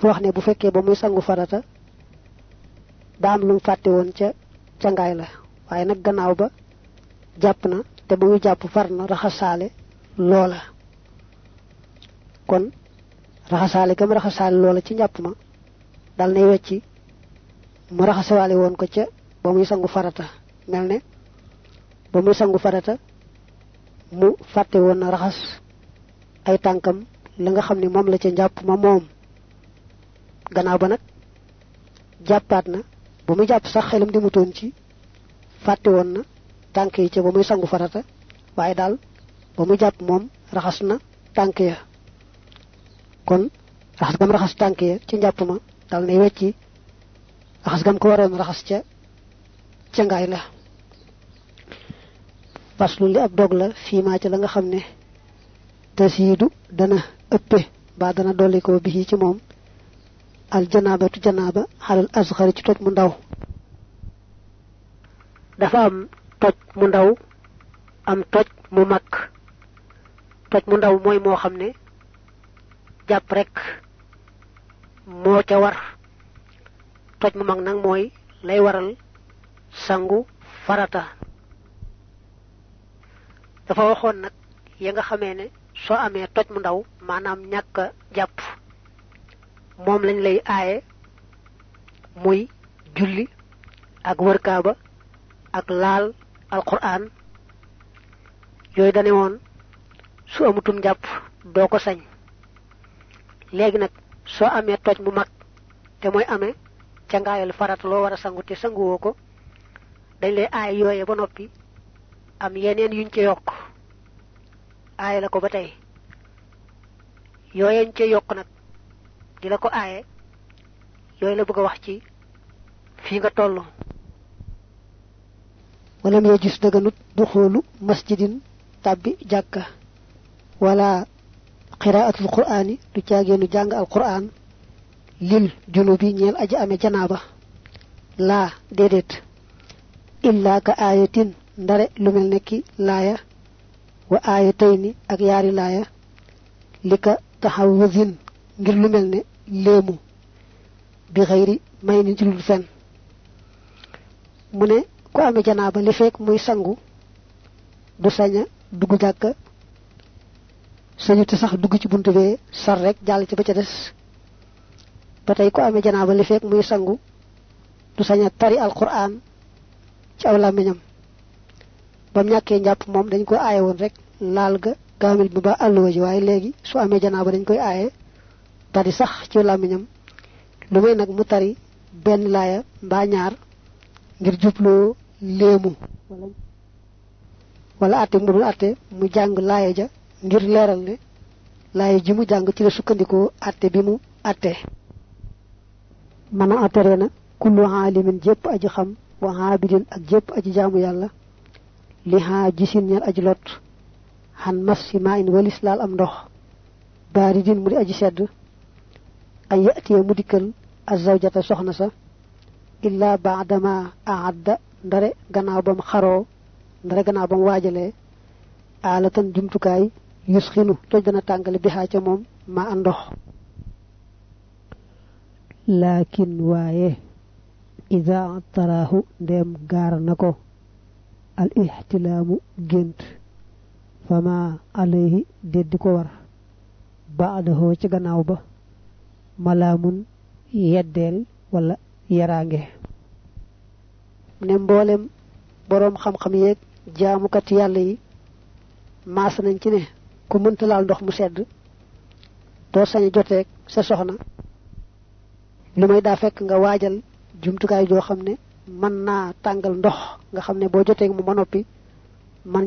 dafa wax ne bu fekkee ba muy sangu farata daa am lu mu fàtte woon ca cangaay la. Waaye nag gannaaw ba jàpp na te ba muy jàpp far na raxasaale loola. Kon raxasaale kam raxasaale loola ci njàpp ma dal nay wecci mu raxasawaale woon ko ca ba muy sangu farata. Mel ne ba muy sangu farata mu fàtte woon na raxas ay tànkam la nga xam ne moom la ca njàpp ma moom gannaaw ba nag jàppaat na ba muy jàpp sax xelam demutoon ci fàtte woon na tànk yi ca ba muy sangu farata waaye daal ba muy jàpp moom raxas na tànk ya. Kon raxas gam raxas tànk ya ci njàpp ma dal nay wecci raxas gam ko waroon raxas ca ca ngaay la. Faslu li ab dog la fii maa ca la nga xam ne tasiidu dana ëppe ba dana dolli ko bi ci moom al janaabatu janaaba xalal asxari ci toj mu ndaw dafa am toj mu ndaw am toj mu mag toj mu ndaw mooy moo xam ne jàpp rek moo ca war toj mu mag nag mooy lay waral sangu farata dafa waxoon nag ya nga xamee ne soo amee toj mu ndaw maanaam ñàkk jàpp moom lañ lay aaye muy julli ak wër ak laal alquran. Yooyu dane woon su amutum jàpp doo ko sañ. Léegi nag soo amee toj mu mag te mooy amee ca ngaayal farat loo war a sangu te sanguwoo ko dañ lay aay yooye ba noppi am yeneen yuñ ca yokk. Aay la ko ba tey. Yooyeñ ca yokk nag di la ko aaye yooyu la bëgg a wax ci fii nga toll. Walam ya gis daganut du xoolu masjidin tàbbi jàkka. Wala qiraatul qur'aani du caageenu jàng al qur'aan lil junubi ñeel aji ame janaaba. Laa déedéet. Illaa ka aayatin ndare lu mel nekki laaya wa aayatayni ak yaari laaya. Li ka taxawuzin ngir lu mel ne léemu bi xëyri may ni lu fen mu ne ku amee janaaba li fekk muy sangu du saña dugg jàkka sañu sax dugg ci buntu bee sar rek jàll ci ba ca des. Ba tey ku amee janaaba li fekk muy sangu du saña tari alquran ci aw làmmiñam. Bam ñàkkee njàpp moom dañ ko aaye woon rek laal ga kaamil bi ba àlluwa ji waaye léegi su amee janaaba dañ koy aaye tari sax ci làmmiñam lu may nag mu tari benn laaya mbaa ñaar ngir jubloo léemu. Wala atte mu dul atte mu jàng laaya ja ngir leeral ne laaya ji mu jàng ci la sukkandikoo atte bi mu atte. Mën a attere na kullu aalimin jépp aji xam wa aabidin ak jépp aji jaamu yàlla. Li haa gisin ñal aji lot. Xan mas si maa in walis laal am ndox. Baaridin mu aji sedd أن يأتي مدك الزوجة سخنسة إلا بعدما أعد دري غناب خرو دري غناب واجل آلة جمتكاي يسخنو تجدنا تانجل بها جموم ما أندوه لكن وايه إذا تراه دم غار الإحتلام جنت فما عليه ديدكو بعده تغناو malaamun yeddeel wala yaraange. Ne mboolem boroom xam-xam yeeg jaamukat yàlla yi maas nañ ci ne ku mënta laal ndox mu sedd doo sañ joteeg sa soxna. Lu may daa fekk nga waajal jumtukaay joo xam ne mën naa ndox nga mu man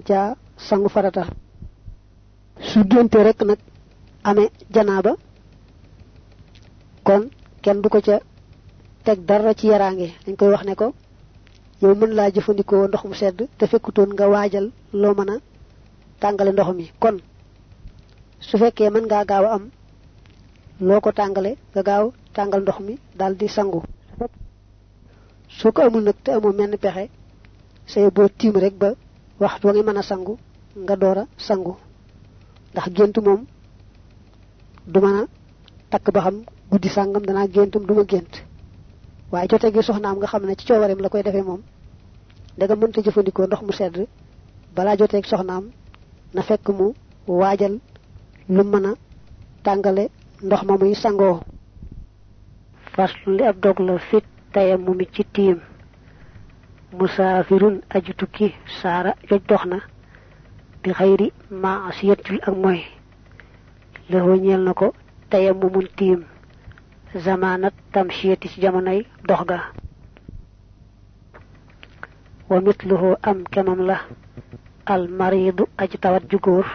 sangu farata. Su rek nag kon kenn du ko ca teg dara ci yaraange. Dañ koy wax ne ko yow mën laa jëfandikoo ndox mu sedd te fekkutoon nga waajal loo mën a tàngale ndox mi. Kon su fekkee mën ngaa gaaw am loo ko tàngale nga gaaw tàngal ndox mi daal di sangu. Soo ko amul nag te amoo menn pexe say boo tiim rek ba waxtu wa a sangu nga door a sangu. Ndax gént moom du mën a ba xam guddi sàngam danaa géntum duma gént. Waaye jote gi soxnaam nga xam ne ci coowareem la koy defee moom daga mënta jëfandikoo ndox mu sedd balaa joteeg soxnaam na fekk mu waajal lu mën a tàngale ndox ma muy sangoo. Faslu ab dog la fit tayam mu mi ci tiim. Musafirun aju tukki saara joj dox na bi xayri maasiyatul ak mooy lëxoo ñeel na ko tayam mu mun tiim زمانت تمشيتي جمني دوغا. ومثله أم كمم له المريض أجتوت جكور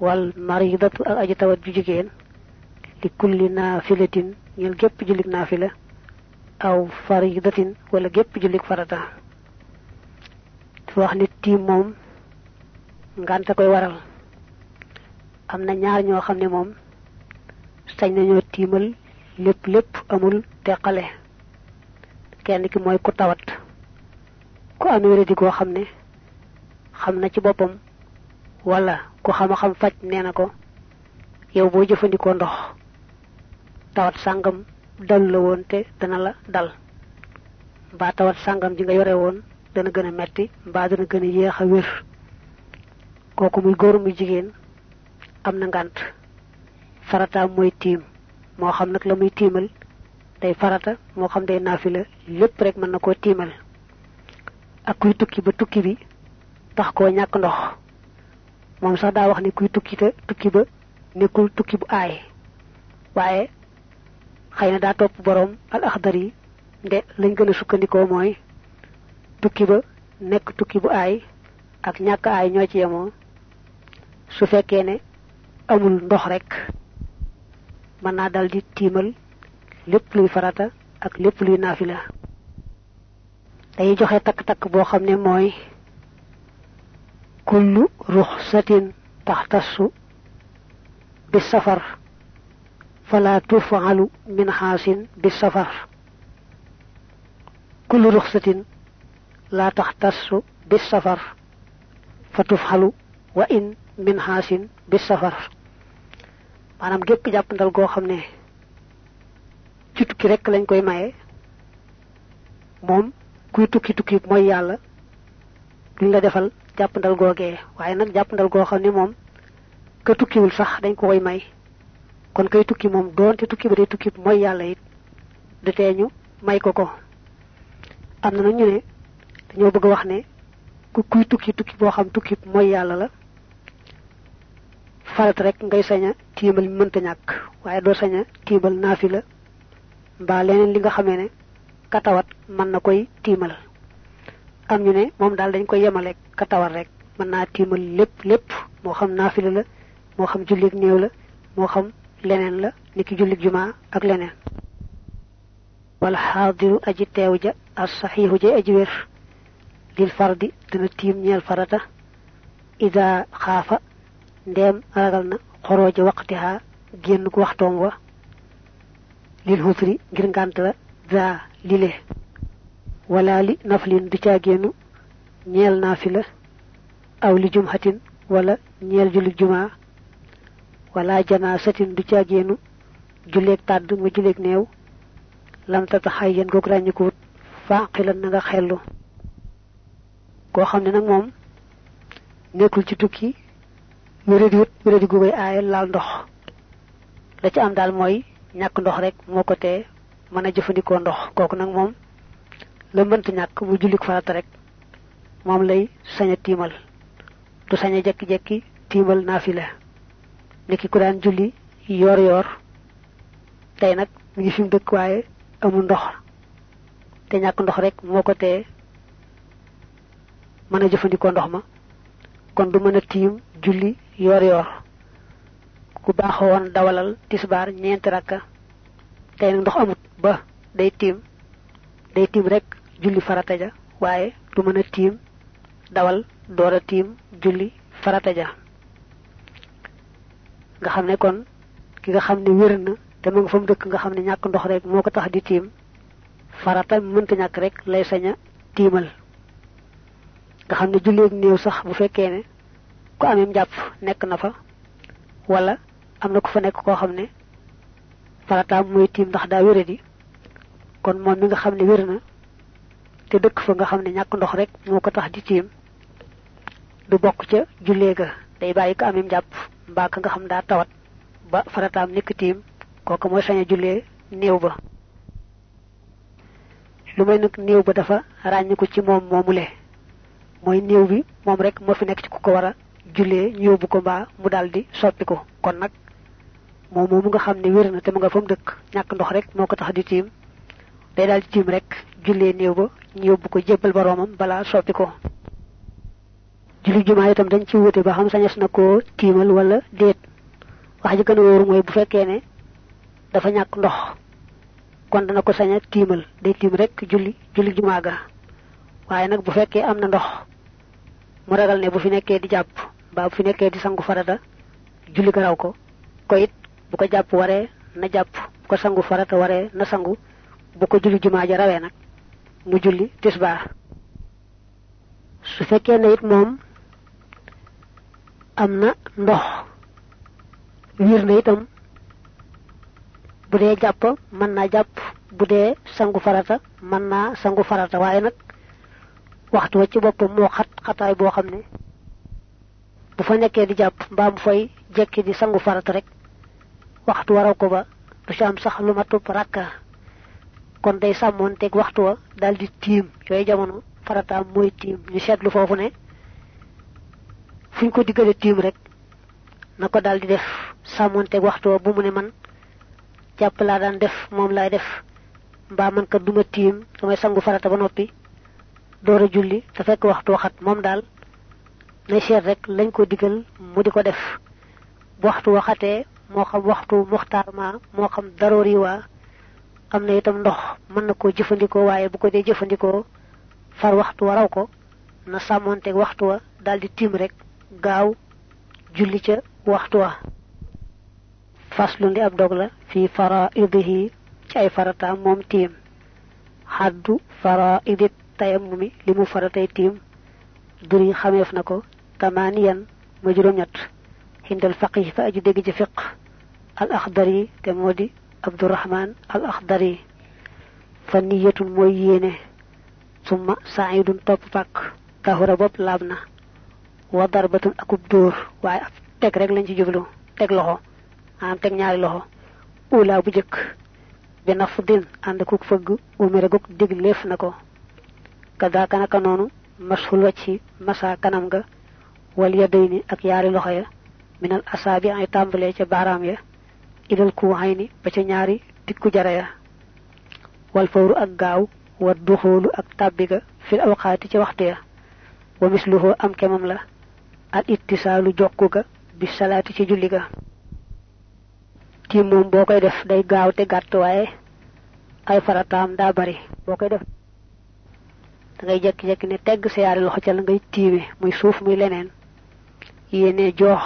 والمريضة أجتوت جكين لكل نافلة يلجب جلك نافلة أو فريضة ولا جب جلك فرضة توحني تيموم غانتا كوي ورال. أمنا نيار نيو خمني موم. سينا نيو تيمل. Lépp lépp amul teqale. Kenn ki mooy ku tawat. Ku am wéradi goo xam ne xam na ci boppam wala ku xama xam faj nee na ko yow boo jëfandikoo ndox tawat sàngam dal la woon te dana la dal. Mbaa tawat sàngam ji nga yore woon dana gën a metti mbaa dana gën a yéex a wér. Kooku muy góor muy jigéen am na ngànt. Farataam mooy tiim moo xam nag la muy tiimal day farata moo xam day naafila lépp rek mën na koo tiimal. Ak kuy tukki ba tukki bi tax koo ñàkk ndox. Moom sax daa wax ni kuy tukki te tukki ba nekkul tukki bu aay. Waaye xëy na daa topp boroom al axdar yi nde lañ gën a sukkandikoo mooy tukki ba nekk tukki bu aay ak ñàkk aay ñoo ci yemoo. Su fekkee ne amul ndox rek mën naa dal di tiimal lépp luy farata ak lépp luy naafila. Day joxe takk-takk boo xam ne mooy kullu ruxsatin taxtassu bi safar fala tufalu min bi safar. Kullu ruxsatin la taxtassu bi safar fa tufxalu wa in min xaasin bi safar. Maanaam gépp jàppandal goo xam ne ci tukki rek lañ koy maye. Moom kuy tukki tukki mooy yàlla duñ la defal jàppandal googee. Waaye nag jàppandal goo xam ne moom ka tukkiwul sax dañ ko koy may. Kon kay tukki moom doonte tukki ba day tukki mooy yàlla it du tee ñu may ko ko. Am na nag ñu ne dañoo bëgg wax ne ku kuy tukki tukki boo xam tukki mooy yàlla la farat rek ngay sañ a tiimal mënta ñàkk. Waaye doo sañ a tiimal naafila. Mbaa leneen li nga ne katawat mën na koy tiimal. Am ñu ne moom daal dañ koy katawat rek. Mën naa tiimal lépp lépp. Moo xam naafila la moo xam jullit néew la xam leneen la niki jullit jumaa ak leneen. Wala xaadiru aji teew ja as saxiixu ja aji wér. Lil fardi dana tiim ñeel farata. Ida xaafa ndeem ragal na xorooja waqtiha génn ko waxtoom wa. Lil xusri ngir la daa lile wala li naflin du caa génnu ñeel naafila aw li jumhatin wala ñeel jullit jumaa wala janaasatin du caa génnu julleeg tàdd ma julleeg néew. Lam tata xay yéen goog ràññikuwut faaqilan na nga xellu. Koo xam ne nag moom ci tukki wéradi wut wéradi gu koy aaye laal ndox. la ci am daal mooy ñàkk ndox rek moo ko tee mën a jëfandikoo ndox. kooku nag moom la mënta ñàkk mu jullik farata rek moom lay sañ a tiimal. du sañ a jekki-jekki tiimal naafila. niki ku julli yoor yoor tey nag mu ngi fi mu dëkk waaye ndox. te ñàkk ndox rek moo ko tee mën ndox ma kon du mën a tiim julli yoor yoor ku baaxoo woon dawalal tisbaar ñeenti rakka. Tey nag ndox amut ba day tiim. Day tiim rek julli farata ja waaye du mën a tiim dawal door a tiim julli farata ja. Nga xam ne kon ki nga xam ne wér na te nga fa mu dëkk nga xam ne ñàkk ndox rek moo ko tax di tiim. Farata mënta ñàkk rek lay sañ a tiimal nga xam ne julleeg néew sax bu fekkee ne ku amee njàpp nekk na fa wala am na ku fa nekk koo xam ne farataam muy tiim ndax daa wéradi kon moom mi nga xam ne wér na te dëkk fa nga xam ne ndox rek moo ko tax di tiim. Du bokk ca jullee ga day bàyyi ko amim jàpp mbaa ka nga xam daa tawat ba farataam nekk tiim kooku mooy sañ a jullee néew ba. Lu may nag ba dafa ràññiku ci moom moomule mooy néew bi moom rek moo fi nekk ci ku ko war a jullee ñu yóbbu ko mbaa mu daal di soppi ko. Kon nag moom moomu nga xam ne wér na te mu nga fa mu dëkk ndox rek moo ko tax di tiim. Day daal di tiim rek jullee néew ba ñu yóbbu ko jébbal boroomam balaa soppi ko. Julli jumaa itam dañ ci wute ba xam sañes na koo tiimal wala déet. Wax ji gën a mooy bu fekkee ne dafa ñàkk ndox kon dana ko sañ a tiimal. Day tiim rek julli julli jumaa ga. Waaye nag bu fekkee am na ndox mu ragal ne bu fi nekkee di jàpp mbaa bu fi nekkee di sangu farata julli ga raw ko ko it bu ko jàpp waree na jàpp bu ko sangu farata waree na sangu bu ko julli jumaa ja rawee nag mu julli tisbaar. Su fekkee ne it moom am na ndox wiir na itam bu dee jàpp mën naa jàpp bu dee sangu farata mën naa sangu farata waaye nag waxtu wa ci boppam moo xat xataay boo xam ne bu fa nekkee di jàpp mbaa mu fay jekki di sangu farata rek waxtu waraw ko ba du ci am sax lu matub rakka. kon day sàmmoon teg waxtu wa di tiim. yooyu jamono farataam mooy tiim. ñu seetlu foofu ne fuñ ko diggale tiim rek na ko daal di def sàmmoon teg waxtu wa bu mu ne man jàpp laa daan def moom laay def mbaa man ka duma tiim samay sangu farata ba noppi door a julli te fekk waxtu waxat moom daal nay seet rek lañ ko digal mu di ko def waxtu waxatee moo xam waxtu muxtaar ma moo xam daroori waa am na itam ndox mën na koo jëfandikoo waaye bu ko dee jëfandikoo far waxtu waraw ko na sàmmoonteeg waxtu wa daldi tiim rek gaaw julli ca waxtu wa faslu ndi ab dog la fi faraidihi ci ay farataam moom tiim xaddu faraidi tayammumi li mu faratay duri xameef na ko tamaaniyan ma juróom-ñett xindal faqih fa aji dégg ci fiq al axdari te moo di abdurahman al axdari fa niyatun mooy yéene summa saidun topp pàkk tahura bopp laab na wa darbatun akub dóor waaye teg rek lañ ci jublu teg loxo maanaam teg ñaari loxo ula bu jëkk bi naf din ànd kuk fëgg umira guk digleef na ko kadaaka naka noonu mashul wacci masa kanam ga wal yadayni ak yaari loxo ya minal asaabi ay tàmbalee ca baaraam ya ilal kuuxayni ba ca ñaari tikku jara ya wal fawru ak gaaw wa duxoolu ak tàbbi ga fil awqaati ci waxtu ya wa misluhu am kemam la al ittisaalu jokku ga bi salaati ci julli ga boo koy def day gaaw te gàtt waaye ay farataam daa bari boo koy def da ngay jekki-jekki ne tegg sa yaari loxo ca la ngay tiime muy suuf muy leneen. Yéene joox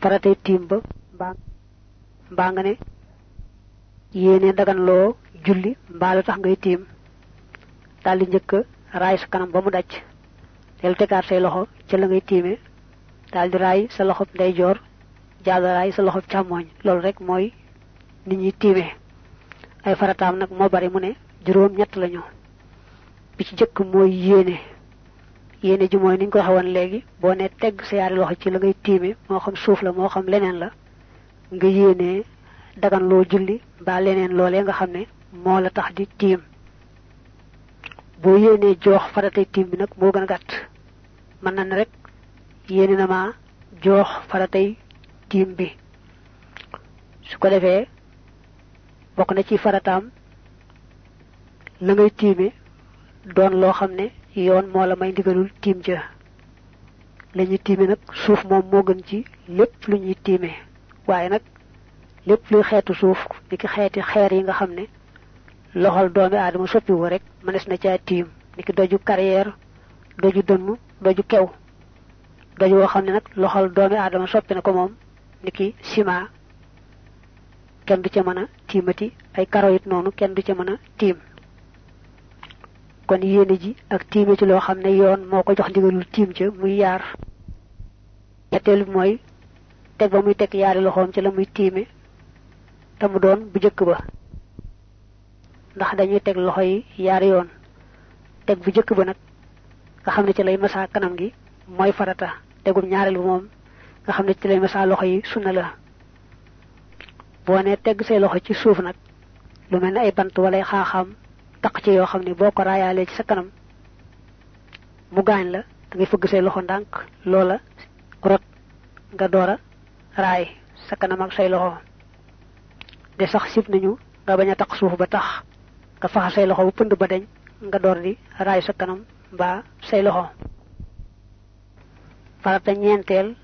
faratay tiim ba, mbaa mbaa nga ne yéene daganloo julli, mbaa lu tax ngay tiim. Daal di njëkk raay sa kanam ba mu daj. Del tegaat say loxo ca la ngay tiime. Daal di raay sa loxo ndeyjoor jàll raay sa loxo càmmooñ loolu rek mooy nit ñi tiime. Ay farataam nag moo bari mu ne juróom ñett lañu. Bi ci jëkk mooy yéene. Yéene ji mooy ni ñu ko waxee woon léegi boo ne tegg sa yaari loxo ci la ngay tiime moo xam suuf la moo xam leneen la nga yéenee dagan loo julli mbaa leneen loolee nga xam ne moo la tax di tiim. Boo yéenee joox faratay tiim bi nag moo gën a gàtt. Mën na rek yéene na ma joox faratay tiim bi. Su ko defee bokk na ci farataam la ngay doon loo xam ne yoon moo la may ndigalul tiim ja la ñuy tiime nag suuf moom moo gën ci lépp lu ñuy tiime. waaye nag lépp luy xeetu suuf ni ki xeeti xeer yi nga xam ne loxol doomi aadama soppiwu rek mënees na caa tiim. ni ki doju carrière doju dënn doju kew. doju woo xam ne nag loxol doomi aadama soppi na ko moom ni ki ciment. kenn du ca mën a tiimati ay noonu kenn du ca mën a tiim kon yéene ji ak tiime ci loo xam ne yoon moo ko jox ndigalul tiim ca muy yaar. Ñetteelu bi mooy teg ba muy teg yaari loxoom ci la muy tiime te doon bu jëkk ba. Ndax dañuy teg loxo yi yaari yoon. Teg bu jëkk ba nag nga xam ci lay masa kanam gi mooy farata. Tegum ñaareel bi moom nga xam ne ci lay masa loxo sunna la. Boo ne teg say loxo ci suuf lu ay bant wala ay taq ci yoo xam ne boo ko raayaalee ci sa kanam mu gaañ la da ngay fëgg say loxo ndànk loola rot nga door raay sa kanam ak say loxo. De sax sib nañu nga bañ a taq suuf ba tax nga faxa say loxo bu pënd ba deñ nga door di raay sa kanam mbaa say loxo. Farata ñeenteel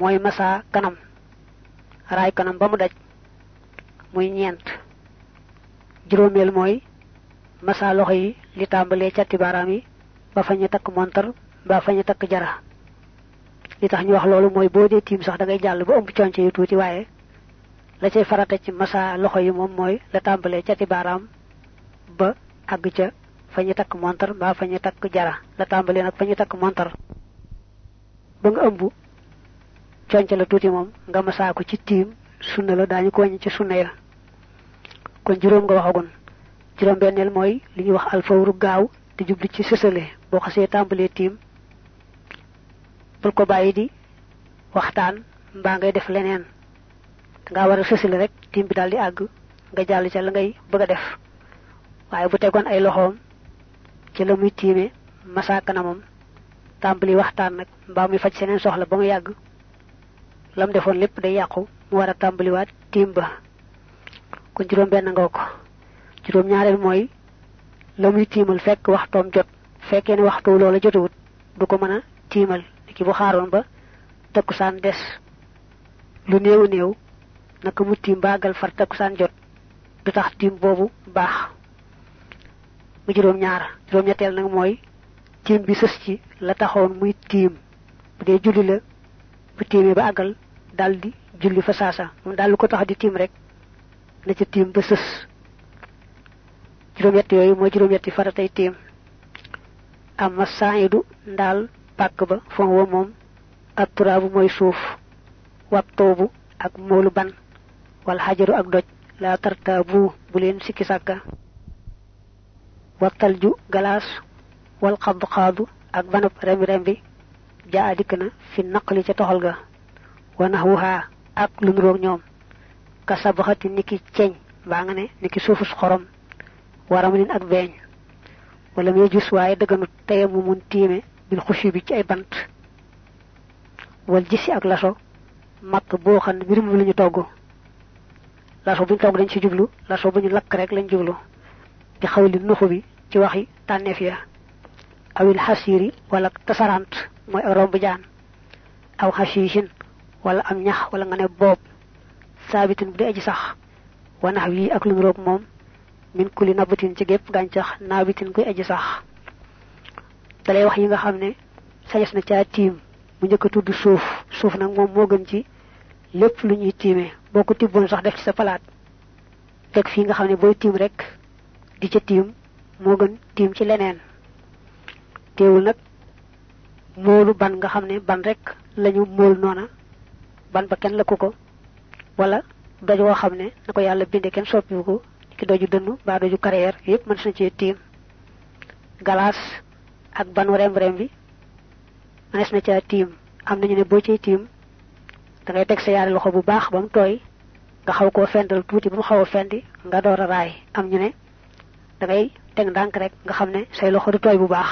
mooy masa kanam raay kanam ba mu daj muy ñeent. Juróomeel mooy masa loxo yi li tàmbalee catti baaraam yi ba fa ñu takk montar ba fa ñu takk jara li tax ñu wax loolu mooy boo dee tiim sax da ngay jàll ba ëmb conce yu tuuti waaye la cay farata ci masa loxo yi moom mooy la tàmbalee cati baaraam ba àgg ca fa ñu takk montar ba fa ñu takk jara la tàmbalee nag fa ñu takk montar ba nga ëmb la tuuti moom nga masa ko ci tiim sunna la daañu ko wàññi ci sunna ya. Kon nga waxagun juróom benneel mooy li ñuy wax alfawru gaaw te jubli ci sësale. Boo xasee tàmbalee tiim bul ko bàyyi di waxtaan mbaa ngay def leneen. Nga war a sësale rek tiim bi daal di àgg nga jàll ca la ngay bëgg a def. Waaye bu tegoon ay loxoom ci la muy tiime masa kanamam tàmbali waxtaan nag mbaa muy faj seneen soxla ba mu yàgg. Lam defoon lépp day yàqu mu war a tàmbaliwaat tiim ba. Juróom nga juróom ñaareel mooy la muy tiimal fekk waxtoom jot. Fekkee ne waxtu loola jotewut du ko mën a tiimal. Ki bu xaaroon ba takkusaan des lu néew néew naka mu tiim baagal far takkusaan jot du tax tiim boobu baax. Mu juróom ñaar. Juróom ñetteel nag mooy tiim bi sës ci la taxoon muy tiim. Bu dee julli la bu tiimee ba àggal daldi julli fa saasa. Daal lu ko tax di tiim rek na ca tiim ba sës juróom-ñett yooyu mooy juróom-ñetti faratay tiim. Amma saayidu ndaal pàkk ba fon wa moom ak turaabu mooy suuf wab toobu ak moolu ban wala xajaru ak doj laa tartaabu bu leen sikki sàkka. Wattal ju galaas wal xadd xaadu ak banab rembi rembi jaa dikk na fi naqli ca toxal ga. Wa naxwuhaa ak lu nuroog ñoom. Ka sabaxati niki ceeñ baa nga ne niki suufus xorom waram lin ak beeñ. Wala muy gis waaye dëgganut teye mu mun tiime bil xushi bi ci ay bant. Wal gisi ak laso matt boo xam ne mbir mu la ñu togg. Laso buñ togg dañ ci jublu laso bu ñu lakk rek lañ di xawli nuxu bi ci waxi tànneef ya. Awil xasiri wala tasarant mooy ak romb jaan. Aw xasishin wala am ñax wala nga ne boob. Saabitin bu aji sax. Wanax wii ak lu moom min kuli nabatin ci gépp gàncax naabitin kuy aji sax. Dalay wax yi nga xam ne sañes na caa tiim. Mu njëkk tudd suuf. Suuf nag moom moo gën ci lépp lu ñuy tiimee boo ko sax def ci sa palaat. Teg fii nga xam ne booy tiim rek di ca tiim moo gën tiim ci leneen. Teewul nag moolu ban nga xam ne ban rek lañu mool noona. Ban ba kenn lëkku ko. Wala doj woo xam ne na ko yàlla binde kenn soppiwu ko ki doju dënn baa doju carrière yépp mën na cee tiim. Galaas ak banu rem-rem bi mënees na caa tiim. Am nañu ne boo ciy tiim da ngay teg sa yaari loxo bu baax ba mu tooy nga xaw koo fendal tuuti ba mu xaw fendi nga door a raay. Am ñu ne da ngay teg ndànk rek nga xam ne say loxo du tooy bu baax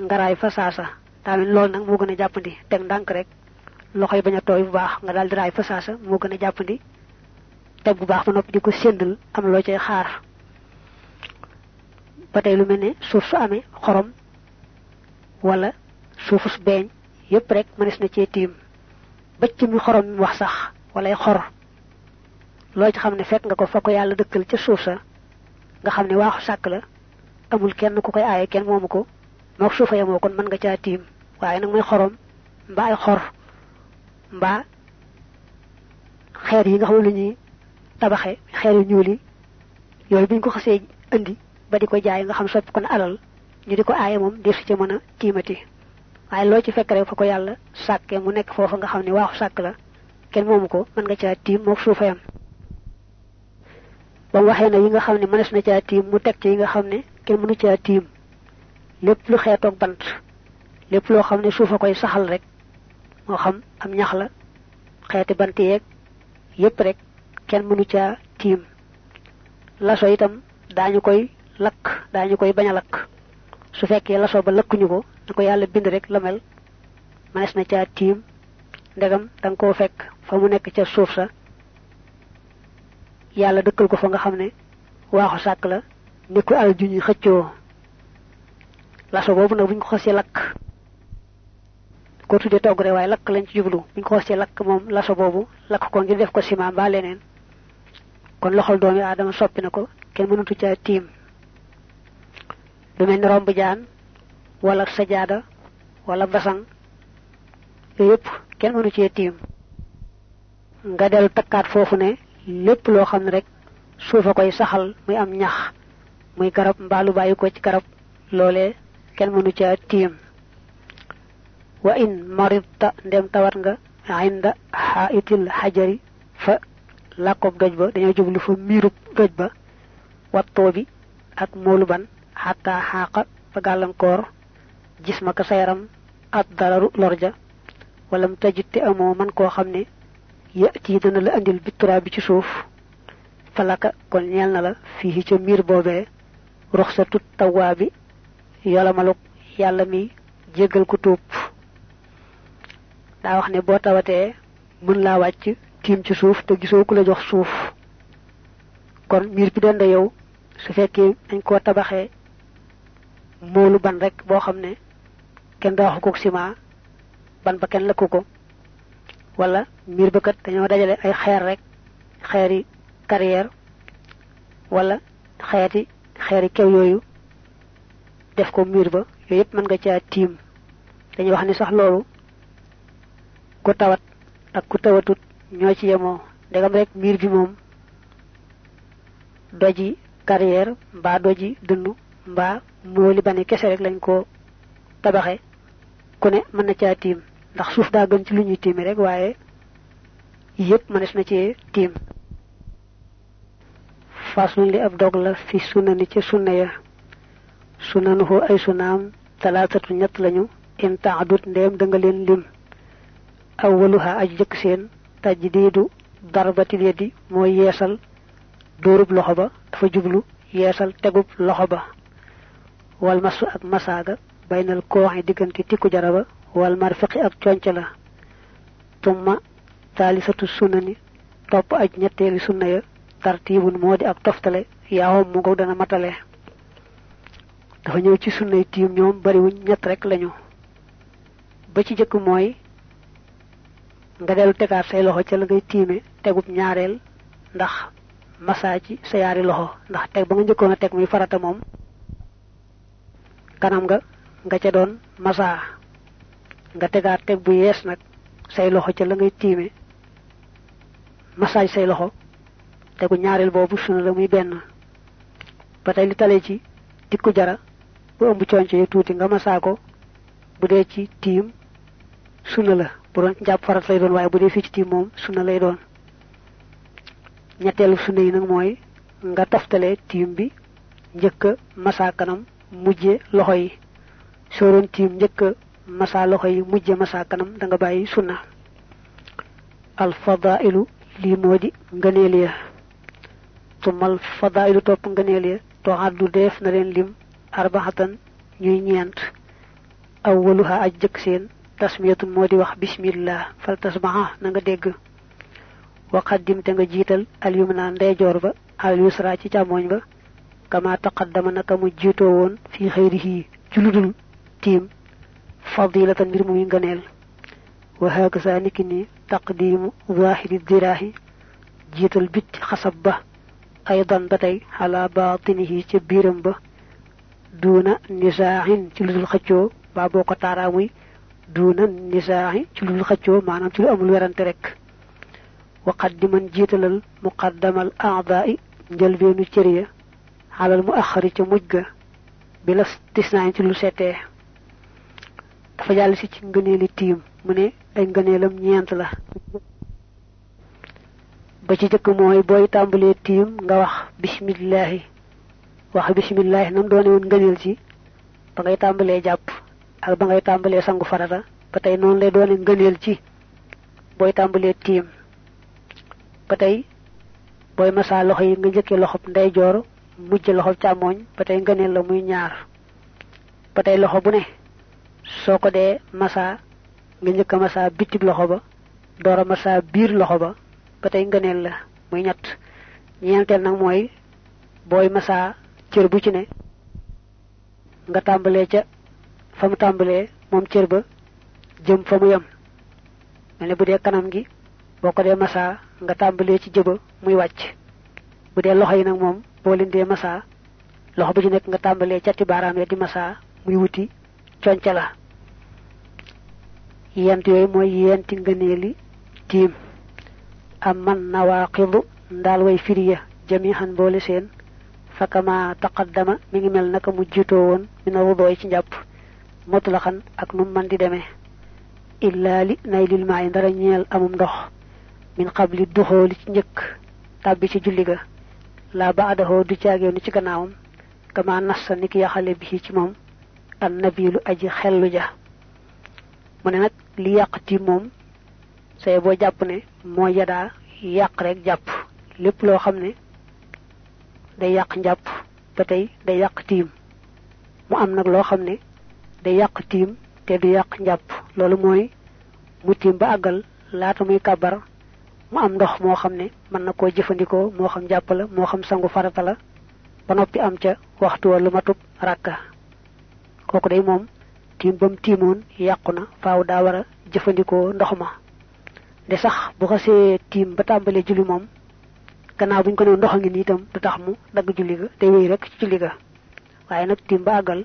nga raay fa saasa loolu nag moo gën a jàppandi teg ndànk rek bañ a tooy bu baax nga daal di raay fa saasa moo gën a jàppandi teg bu baax ba noppi di ko séndal am loo cay xaar. Ba tey lu mel ne suuf su amee xorom wala suufus beeñ yépp rek mënees na cee tiim. Bëcc mi xorom wax sax xor. Ci nga ko fa ko yàlla dëkkal suuf sa nga la amul kenn ku koy aaye kenn moomu ko mook suufa kon mën nga caa tiim. Waaye nag muy xorom mbaa ay xor mbaa xeer yi nga tabaxe xeer yu ñuul yi. Yooyu buñ ko xasee indi ba di ko jaay nga xam soppi ko na alal ñu di ko aaye moom desu ca mën a tiimati waaye loo ci fekk rek fa ko yàlla sàkke mu nekk foofa nga xam ne waaxu sàkk la kenn moomu ko mën nga caa tiim mook suufa yam ba waxee na yi nga xam ne mënees na tiim mu teg ci yi nga xam ne kenn mënu caa tiim. Lépp lu xeetoog bant lépp loo xam ne suufa koy saxal rek moo xam am ñax la bant yépp rek kenn mënu caa tiim. Laso itam daañu koy lakk daañu koy bañ a lakk. Su fekkee laso ba lakkuñu ko na ko yàlla bind rek la mel mënees na caa tiim. Ndegam danga koo fekk fa mu nekk ca suuf sa. Yàlla dëkkal ko fa nga xam ne waaxu la al laso boobu nag buñ ko xosee lakk ko tuddee togg rek waaye lakk lañ ci jublu. Buñ ko xosee lakk moom laso boobu lakk ko ngir def ko ciment mbaa leneen kon loxol doomi aadama soppi na ko kenn mënatu caa tiim. Lu mel ni romb jaan wala sajaada wala basang yooyu yëpp kenn mënu cee tiim. Nga dellu takkaat foofu ne lépp loo xam ne rek suufa koy saxal muy am ñax muy garab mbaalu bàyyi ko ci garab loolee kenn mënu caa tiim. Wa in maridta ndem tawat nga inda xaitil xajari fa làkkob doj ba dañoo jublu fa miirub doj ba wattoo bi ak moolu ban xataa xaaqa ba gàllankoor gis ma ka sa ab dararu lorja walam tajit te amoo man koo xam ne yati dana la andil bittura bi ci suuf falaka kon ñeel na la fii ca miir boobee ruxsatu tawaa bi yolamaluk yàlla mi jéggal wax ne boo tawatee mën tiim ci suuf te gisoo ku la jox suuf. Kon miir bi denda yow su fekkee dañ koo tabaxee moolu ban rek boo xam ne kenn daaxu ko ciment ban ba kenn lëkku ko. Wala miir ba kat dañoo dajale ay xeer rek xeeri carrière wala xeeti xeeri kew yooyu def ko miir ba yooyu yëpp mën nga caa tiim. Dañuy wax ni sax loolu ku tawat ak ku tawatut ñoo ci yemoo ndegam rek miir bi moom doji carrière mbaa doji dënnu mbaa mooli bane kese rek lañ ko tabaxe. Ku ne mën na caa tiim. Ndax suuf daa gën ci lu ñuy tiimi rek waaye yépp mënees na ci tiim. Faslun li ab dog la fi sunna ni ca sunna ya. Sunanuhu ay sunaam talaatatu ñett lañu. In taadut ndeem da nga lim. Awwaluha aj jëkk seen tajdiidu darbatil yadi mooy yeesal dóorub loxo ba dafa jublu yeesal tegub loxo ba. Wal masu ak masaaga baynal kooxi diggante tikku jaraba wal marfiqi ak conc la. Tumma taalisatu sunna ni topp aj ñetteeli sunna ya tartiibun moo di ak toftale yaawam mu ko dana matale. Dafa ñëw ci sunnay tiim ñoom bariwuñ ñett rek lañu. Ba ci nga dellu tegaat say loxo ca la ngay tiime tegub ñaareel ndax masaa ci sa yaari loxo ndax teg ba nga njëkkoon a teg muy farata moom kanam nga nga ca doon nga tegaat teg bu yees nag say loxo ca la ngay tiime masaaj say loxo tegu ñaareel boobu suna la muy benn ba tey li tale ci dikku jara bu ëmb conco yi tuuti nga masaa ko bu dee ci tiim suna la bu doon njàpp farat lay doon waaye bu dee ci tiim moom suna lay doon. Ñetteelu suna yi nag mooy nga toftale tiim bi njëkk a masaa kanam mujje loxo yi. Soo doon tiim njëkk a masaa loxo yi kanam da nga bàyyi sunna. Al fadailu lii moo di ngëneel ya. Tumal fadailu topp ngëneel ya toxaddu def na leen lim arbaxatan ñuy ñeent. Awwaluha aj seen tasmiyatun moo di wax bismillah fal tasbaxa na nga dégg. Waqaddim te nga jiital al yumna ndeyjoor ba al yusra ci càmmooñ ba. Kama taqaddama naka mu jiitoo woon fii xëyrihi ci ludul tiim fadilatan mbir muy ngëneel wa hakaza niki ni taqdimu zahiri diraahi jiital bit xasab ba. Aydan ba tey xala baatinihi ca biiram ba duuna nisaaxin ci ludul xëccoo muy duuna nisaaxi ci ludul xëccoo maanaam ci lu amul werante rek. Waqaddiman jiitalal muqaddamal aadaai njëlbeenu cër ya xalal mu axari ca mujj ga bi la tisnaañ ci lu settee dafa jàll si ci ngëneeli tiim mu ne ay ngëneelam ñeent la. Ba ci jëkk mooy booy tàmbalee tiim nga wax bismillahi wax bismillahi nam doone woon ngëneel ci ba ngay tàmbalee jàpp ak ba ngay tàmbalee sangu farata ba tey noonu lay doone ngëneel ci booy tàmbalee tiim. Ba tey booy masa loxo yi nga njëkkee loxob ndeyjoor mujj loxob càmmooñ ba tey ngëneel la muy ñaar. Ba tey loxo bu ne soo ko dee masa nga njëkk masa bitib loxo ba door masa biir loxo ba ba tey ngëneel la muy ñett. Ñeenteel nag mooy booy masa cër bu ci ne nga tàmbalee ca fa mu tàmbalee moom cër ba jëm fa mu yem. Mel bu dee kanam gi boo ko dee masa nga tàmbalee ci jëba muy wàcc. Bu loxo yi nag moom boo leen bu ci nekk nga baaraam ya di masa muy wuti conca la. Yent yooyu mooy yenti ngëneeli tiim. Am man ndaal way firiya jamihan boole fakama taqaddama mi ngi mel naka mu jiitoo woon mina ci njàpp mutlaxan ak num man di demee. Illaa li nay lil maay ndara ñeel amum ndox. Min qabli duxooli ci njëkk tàbbi ci julli ga. Laa baadahoo du caageenu ci gannaawam. Kama nassa niki bi ci moom. An nabilu aji xellu ja. Mu ne nag li yàq tiim moom say boo ne yàq rek jàpp. Lépp loo xam day yàq njàpp ba day mu am nag loo day yàq tiim te du yàq njàpp. Loolu mooy mu tiim ba àggal laata muy kàbbar mu am ndox moo xam ne mën na koo jëfandikoo moo xam jàpp la moo xam sangu farata la ba noppi am ca waxtu wa lu matub rakka kooku day moom tiim ba mu tiimoon yàqu na faaw daa war a jëfandikoo ndox ma. De sax bu xasee tiim ba tàmbalee julli moom gannaaw buñ ko ne ndox ngi itam mu dagg julli ga day wéy rek ci julli ga. Waaye nag tiim ba àggal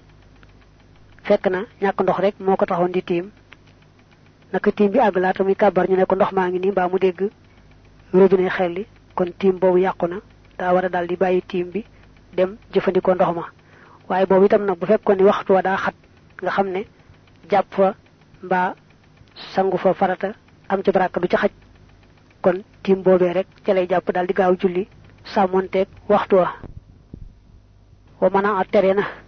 fekk na ñàkk ndox rek moo ko taxoon di tiim. Naka tiim bi àgg laata muy kàbbar ñu ne ko ndox maa ngi nii mbaa mu dégg. Robinet xelli kon tiim boobu yàqu na. Daa war a di bàyyi tiim bi dem jëfandikoo ndox ma. Waaye boobu itam nag bu fekkoon ni waxtu wa daa xat nga xam ne jàpp fa mbaa sangu fa farata am ci baraka du ci xaj. Kon tiim boobee rek ca lay jàpp daal di gaaw julli sàmmonteeg waxtu wa. Wa mën a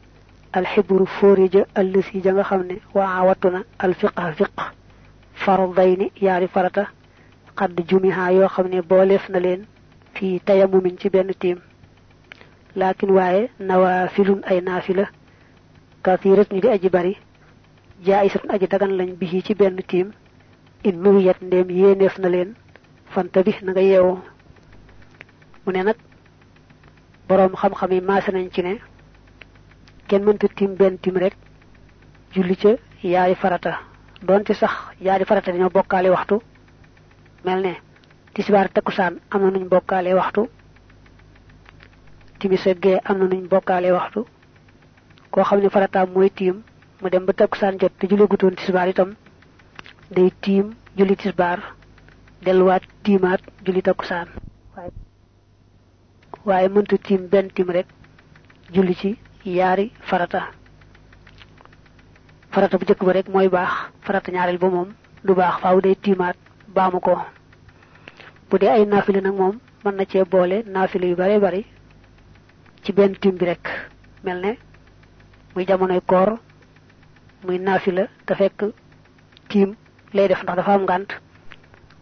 الحبر فورج اللسي جنغ خمني وعاوتنا الفقه فقه فرضين يعني فرطة قد جمعها يو خمني بوليفنا لين في تيمم من تيم. لكن واي نوافل أي نافلة. كثيرة نجي أجباري جائسة أجي تغن لن به تبين تيم. إن نويت نيم ينفنا لين فانتبه نغيه ونينك بروم خم خمي ما سننجي kenn mënta tiim benn tiim rek julli ca yaari farata. Doonte sax yaari farata dañoo bokkaale waxtu. Mel ne tisbaar takkusaan am na nuñ bokkaale waxtu. Timis ak gee am na nuñ bokkaale waxtu. Koo xam ne farataam mooy tiim mu dem ba takkusaan jot te julli gutoon tisbaar itam day tiim julli tisbaar delluwaat tiimaat julli takkusaan. Waaye mënta tiim benn tiim rek julli ci yaari farata. Farata bu njëkk ba rek mooy baax. Farata ñaareel ba moom du baax. Faaw day tiimaat baamu ko. Bu dee ay naafile nag moom mën na cee boole naafile yu bare bari ci benn tiim bi rek. Mel ne muy jamonoy koor muy naafila te fekk tiim lay def ndax dafa am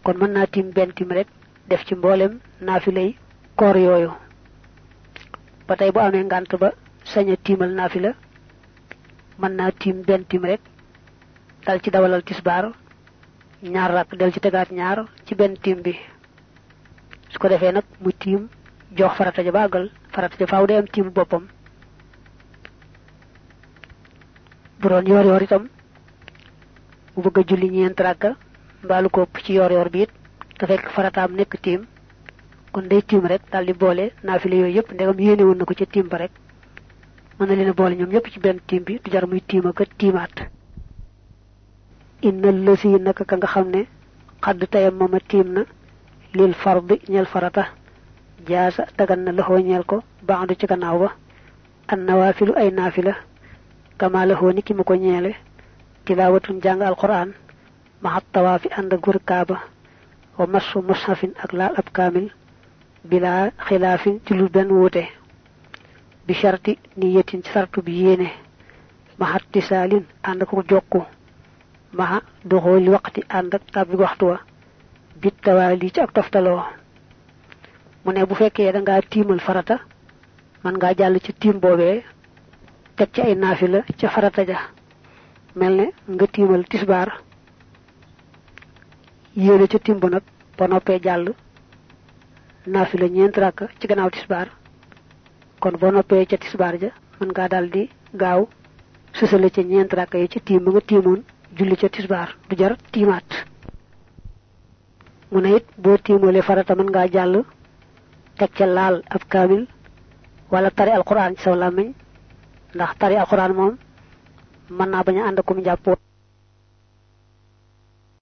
kon mën naa benn tiim rek def ci mboolem naafilay koor yooyu. Ba tey bu amee ngànt ba sañ a tiimal naafila mën naa tiim benn tiim rek dal ci dawalal tisbaar ñaar rakk del ci tegaat ñaar ci benn tiim bi. Su ko defee nag mu tiim jox farata ja bàggal farata ja faaw day am tiimu boppam. Bu doon yoor yoor itam mu bëgg julli ñeent rakka mbaalu ko ci yoor yoor bi it te fekk farataam nekk tiim kon day tiim rek daal di boole naafile yooyu yëpp ndegam yéene woon na ko ca tiim ba rek mën na leen a boole ñoom ñëpp ci benn tiim bi du jar muy tiim ak tiimaat. Inna lësi naka ka nga xam ne xadd tayam mama tiim na lil fardi ñeel farata jaasa dagan na loxoo ñeel ko baandu ci gannaaw ba. An nawaafilu ay naafila kama loxoo ni ki mu ko ñeele tilaawatun jàng alquran maxat tawaafi ànd ak kaaba wa masu mushafin ak laal ab kaamil bila xilaafin ci lu benn bi sharti niyatin ci sartu bi yéene mahat tisaalin ànd ko jokku maha doxooli waqti ànd ak tàbbi waxtu wa bit tawaali ci ak toftaloo mu bu fekkee da ngaa tiimal farata man ngaa jàll ci tiim boobee teg ci ay naafila ca farata ja mel ne nga tiimal tisbaar yéene ca timb nag ba noppee jàll naafila ñeent rakk ci gannaaw tisbaar kon boo noppee ca tisbaar ja mën ngaa dal di gaaw sësale ca ñeent rakk yi ci tiim ba nga tiimoon julli ca tisbaar. Du jar tiimaat. Mu ne it boo tiimalee farata mën ngaa jàll teg ca laal ab wala tari alquran ci saw ndax tari alquran moom mën naa bañ a ànd akum jàpp